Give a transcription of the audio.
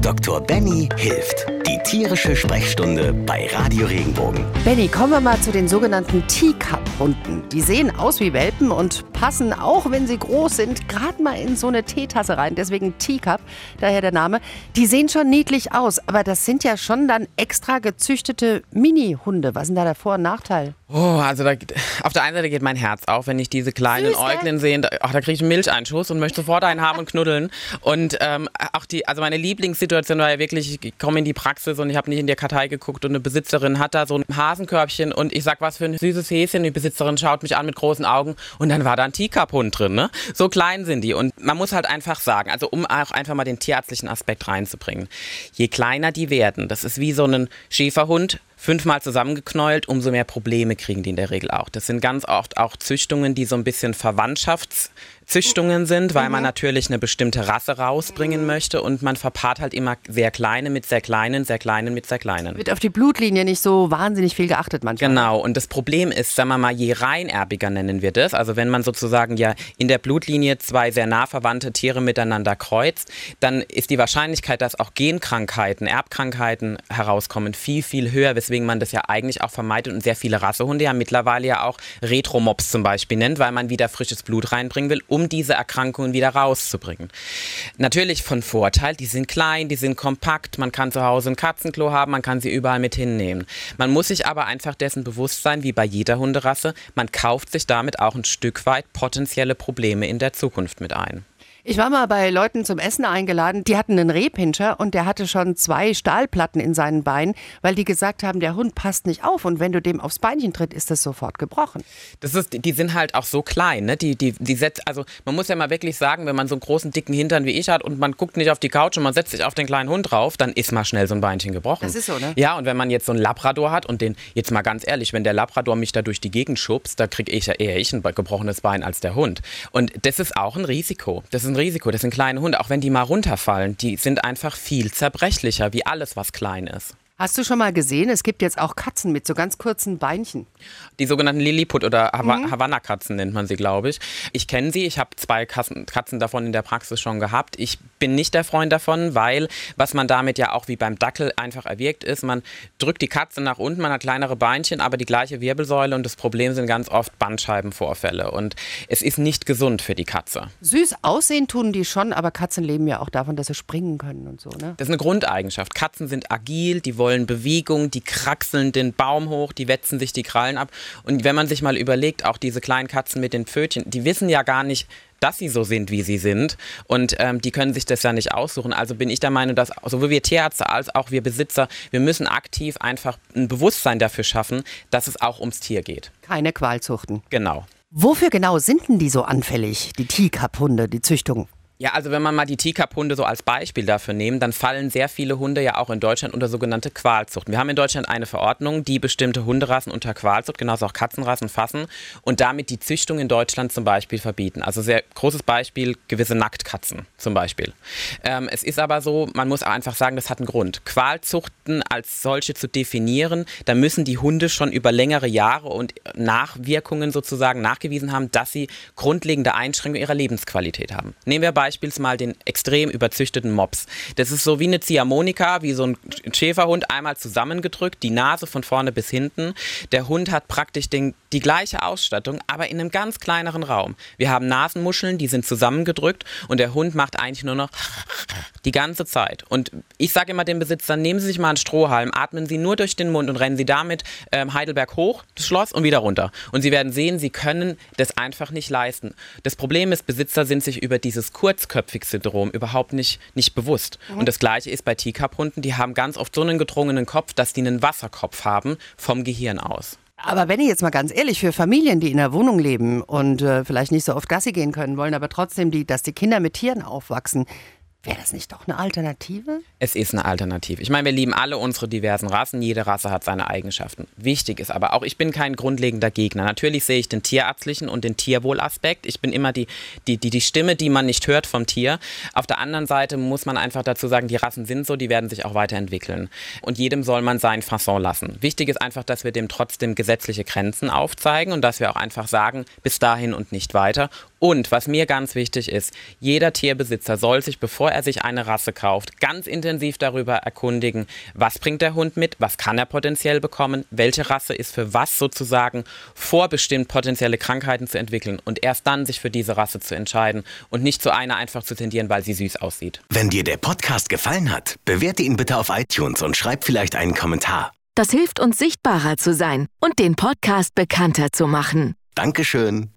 Dr. Benny hilft. Die tierische Sprechstunde bei Radio Regenbogen. Benny, kommen wir mal zu den sogenannten Teacup-Hunden. Die sehen aus wie Welpen und passen, auch wenn sie groß sind, gerade mal in so eine Teetasse rein. Deswegen Teacup, daher der Name. Die sehen schon niedlich aus, aber das sind ja schon dann extra gezüchtete Mini-Hunde. Was ist denn da der Vor- und Nachteil? Oh, also da, auf der einen Seite geht mein Herz auf, wenn ich diese kleinen Süß, ne? Äuglein sehe. Da, ach, da kriege ich einen Milcheinschuss und möchte sofort einen haben und knuddeln. Und ähm, auch die, also meine Lieblingssituation war ja wirklich, ich komme in die Praxis und ich habe nicht in die Kartei geguckt und eine Besitzerin hat da so ein Hasenkörbchen und ich sag, was für ein süßes Häschen. Die Besitzerin schaut mich an mit großen Augen und dann war da ein Teacup-Hund drin. Ne? So klein sind die. Und man muss halt einfach sagen, also um auch einfach mal den tierärztlichen Aspekt reinzubringen, je kleiner die werden, das ist wie so ein Schäferhund, fünfmal zusammengeknäult, umso mehr Probleme kriegen die in der Regel auch. Das sind ganz oft auch Züchtungen, die so ein bisschen Verwandtschaftszüchtungen sind, weil man natürlich eine bestimmte Rasse rausbringen möchte und man verpaart halt immer sehr kleine mit sehr kleinen, sehr kleinen mit sehr kleinen. Wird auf die Blutlinie nicht so wahnsinnig viel geachtet manchmal. Genau, und das Problem ist, sagen wir mal, je reinerbiger nennen wir das, also wenn man sozusagen ja in der Blutlinie zwei sehr nah verwandte Tiere miteinander kreuzt, dann ist die Wahrscheinlichkeit, dass auch Genkrankheiten, Erbkrankheiten herauskommen, viel, viel höher, weswegen man das ja eigentlich auch vermeidet und sehr viele Rassehunde ja mittlerweile ja auch Retromops zum Beispiel nennt, weil man wieder frisches Blut reinbringen will, um diese Erkrankungen wieder rauszubringen. Natürlich von Vorteil, die sind klein, die sind kompakt, man kann zu Hause ein Katzenklo haben, man kann sie überall mit hinnehmen. Man muss sich aber einfach dessen bewusst sein, wie bei jeder Hunderasse, man kauft sich damit auch ein Stück weit potenzielle Probleme in der Zukunft mit ein. Ich war mal bei Leuten zum Essen eingeladen, die hatten einen Rehpinscher und der hatte schon zwei Stahlplatten in seinen Beinen, weil die gesagt haben, der Hund passt nicht auf und wenn du dem aufs Beinchen tritt, ist das sofort gebrochen. Das ist, die sind halt auch so klein, ne? Die, die, die setzt, also man muss ja mal wirklich sagen, wenn man so einen großen, dicken Hintern wie ich hat und man guckt nicht auf die Couch und man setzt sich auf den kleinen Hund drauf, dann ist mal schnell so ein Beinchen gebrochen. Das ist so, ne? Ja, und wenn man jetzt so einen Labrador hat und den, jetzt mal ganz ehrlich, wenn der Labrador mich da durch die Gegend schubst, da kriege ich ja eher ich ein gebrochenes Bein als der Hund. Und das ist auch ein Risiko. Das ist ein Risiko. Das sind kleine Hunde, auch wenn die mal runterfallen, die sind einfach viel zerbrechlicher, wie alles, was klein ist. Hast du schon mal gesehen, es gibt jetzt auch Katzen mit so ganz kurzen Beinchen. Die sogenannten Lilliput oder Hav Havanna-Katzen nennt man sie, glaube ich. Ich kenne sie, ich habe zwei Katzen, Katzen davon in der Praxis schon gehabt. Ich bin nicht der Freund davon, weil was man damit ja auch wie beim Dackel einfach erwirkt ist, man drückt die Katze nach unten, man hat kleinere Beinchen, aber die gleiche Wirbelsäule und das Problem sind ganz oft Bandscheibenvorfälle und es ist nicht gesund für die Katze. Süß aussehen tun die schon, aber Katzen leben ja auch davon, dass sie springen können und so, ne? Das ist eine Grundeigenschaft. Katzen sind agil, die wollen Bewegung, die kraxeln den Baum hoch, die wetzen sich die Krallen ab. Und wenn man sich mal überlegt, auch diese kleinen Katzen mit den Pfötchen, die wissen ja gar nicht, dass sie so sind, wie sie sind. Und ähm, die können sich das ja nicht aussuchen. Also bin ich der Meinung, dass sowohl wir Tierärzte als auch wir Besitzer, wir müssen aktiv einfach ein Bewusstsein dafür schaffen, dass es auch ums Tier geht. Keine Qualzuchten. Genau. Wofür genau sind denn die so anfällig, die Teacup-Hunde, die Züchtung? Ja, also wenn man mal die Teacup-Hunde so als Beispiel dafür nehmen, dann fallen sehr viele Hunde ja auch in Deutschland unter sogenannte Qualzuchten. Wir haben in Deutschland eine Verordnung, die bestimmte Hunderassen unter Qualzucht, genauso auch Katzenrassen fassen und damit die Züchtung in Deutschland zum Beispiel verbieten. Also sehr großes Beispiel, gewisse Nacktkatzen zum Beispiel. Ähm, es ist aber so, man muss einfach sagen, das hat einen Grund. Qualzuchten als solche zu definieren, da müssen die Hunde schon über längere Jahre und Nachwirkungen sozusagen nachgewiesen haben, dass sie grundlegende Einschränkungen ihrer Lebensqualität haben. Nehmen wir beispielsweise mal den extrem überzüchteten Mops. Das ist so wie eine Ziehharmonika, wie so ein Schäferhund, einmal zusammengedrückt, die Nase von vorne bis hinten. Der Hund hat praktisch den, die gleiche Ausstattung, aber in einem ganz kleineren Raum. Wir haben Nasenmuscheln, die sind zusammengedrückt und der Hund macht eigentlich nur noch die ganze Zeit. Und ich sage immer den Besitzern, nehmen Sie sich mal einen Strohhalm, atmen Sie nur durch den Mund und rennen Sie damit ähm, Heidelberg hoch, das Schloss und wieder runter. Und Sie werden sehen, Sie können das einfach nicht leisten. Das Problem ist, Besitzer sind sich über dieses Kurzköpfig-Syndrom überhaupt nicht, nicht bewusst. Und das gleiche ist bei Teacup-Hunden, die haben ganz oft so einen gedrungenen Kopf, dass die einen Wasserkopf haben vom Gehirn aus. Aber wenn ich jetzt mal ganz ehrlich, für Familien, die in der Wohnung leben und äh, vielleicht nicht so oft Gassi gehen können wollen, aber trotzdem, die, dass die Kinder mit Tieren aufwachsen, wäre das nicht doch eine Alternative? Es ist eine Alternative. Ich meine, wir lieben alle unsere diversen Rassen. Jede Rasse hat seine Eigenschaften. Wichtig ist aber auch, ich bin kein grundlegender Gegner. Natürlich sehe ich den tierärztlichen und den Tierwohlaspekt. Ich bin immer die, die, die, die Stimme, die man nicht hört vom Tier. Auf der anderen Seite muss man einfach dazu sagen, die Rassen sind so, die werden sich auch weiterentwickeln. Und jedem soll man sein Fasson lassen. Wichtig ist einfach, dass wir dem trotzdem gesetzliche Grenzen aufzeigen und dass wir auch einfach sagen, bis dahin und nicht weiter Und was mir ganz wichtig ist, jeder Tierbesitzer soll sich, bevor er sich eine Rasse kauft, ganz intensiv darüber erkundigen, was bringt der Hund mit, was kann er potenziell bekommen, welche Rasse ist für was sozusagen vorbestimmt, potenzielle Krankheiten zu entwickeln und erst dann sich für diese Rasse zu entscheiden und nicht zu einer einfach zu tendieren, weil sie süß aussieht. Wenn dir der Podcast gefallen hat, bewerte ihn bitte auf iTunes und schreib vielleicht einen Kommentar. Das hilft uns sichtbarer zu sein und den Podcast bekannter zu machen. Dankeschön.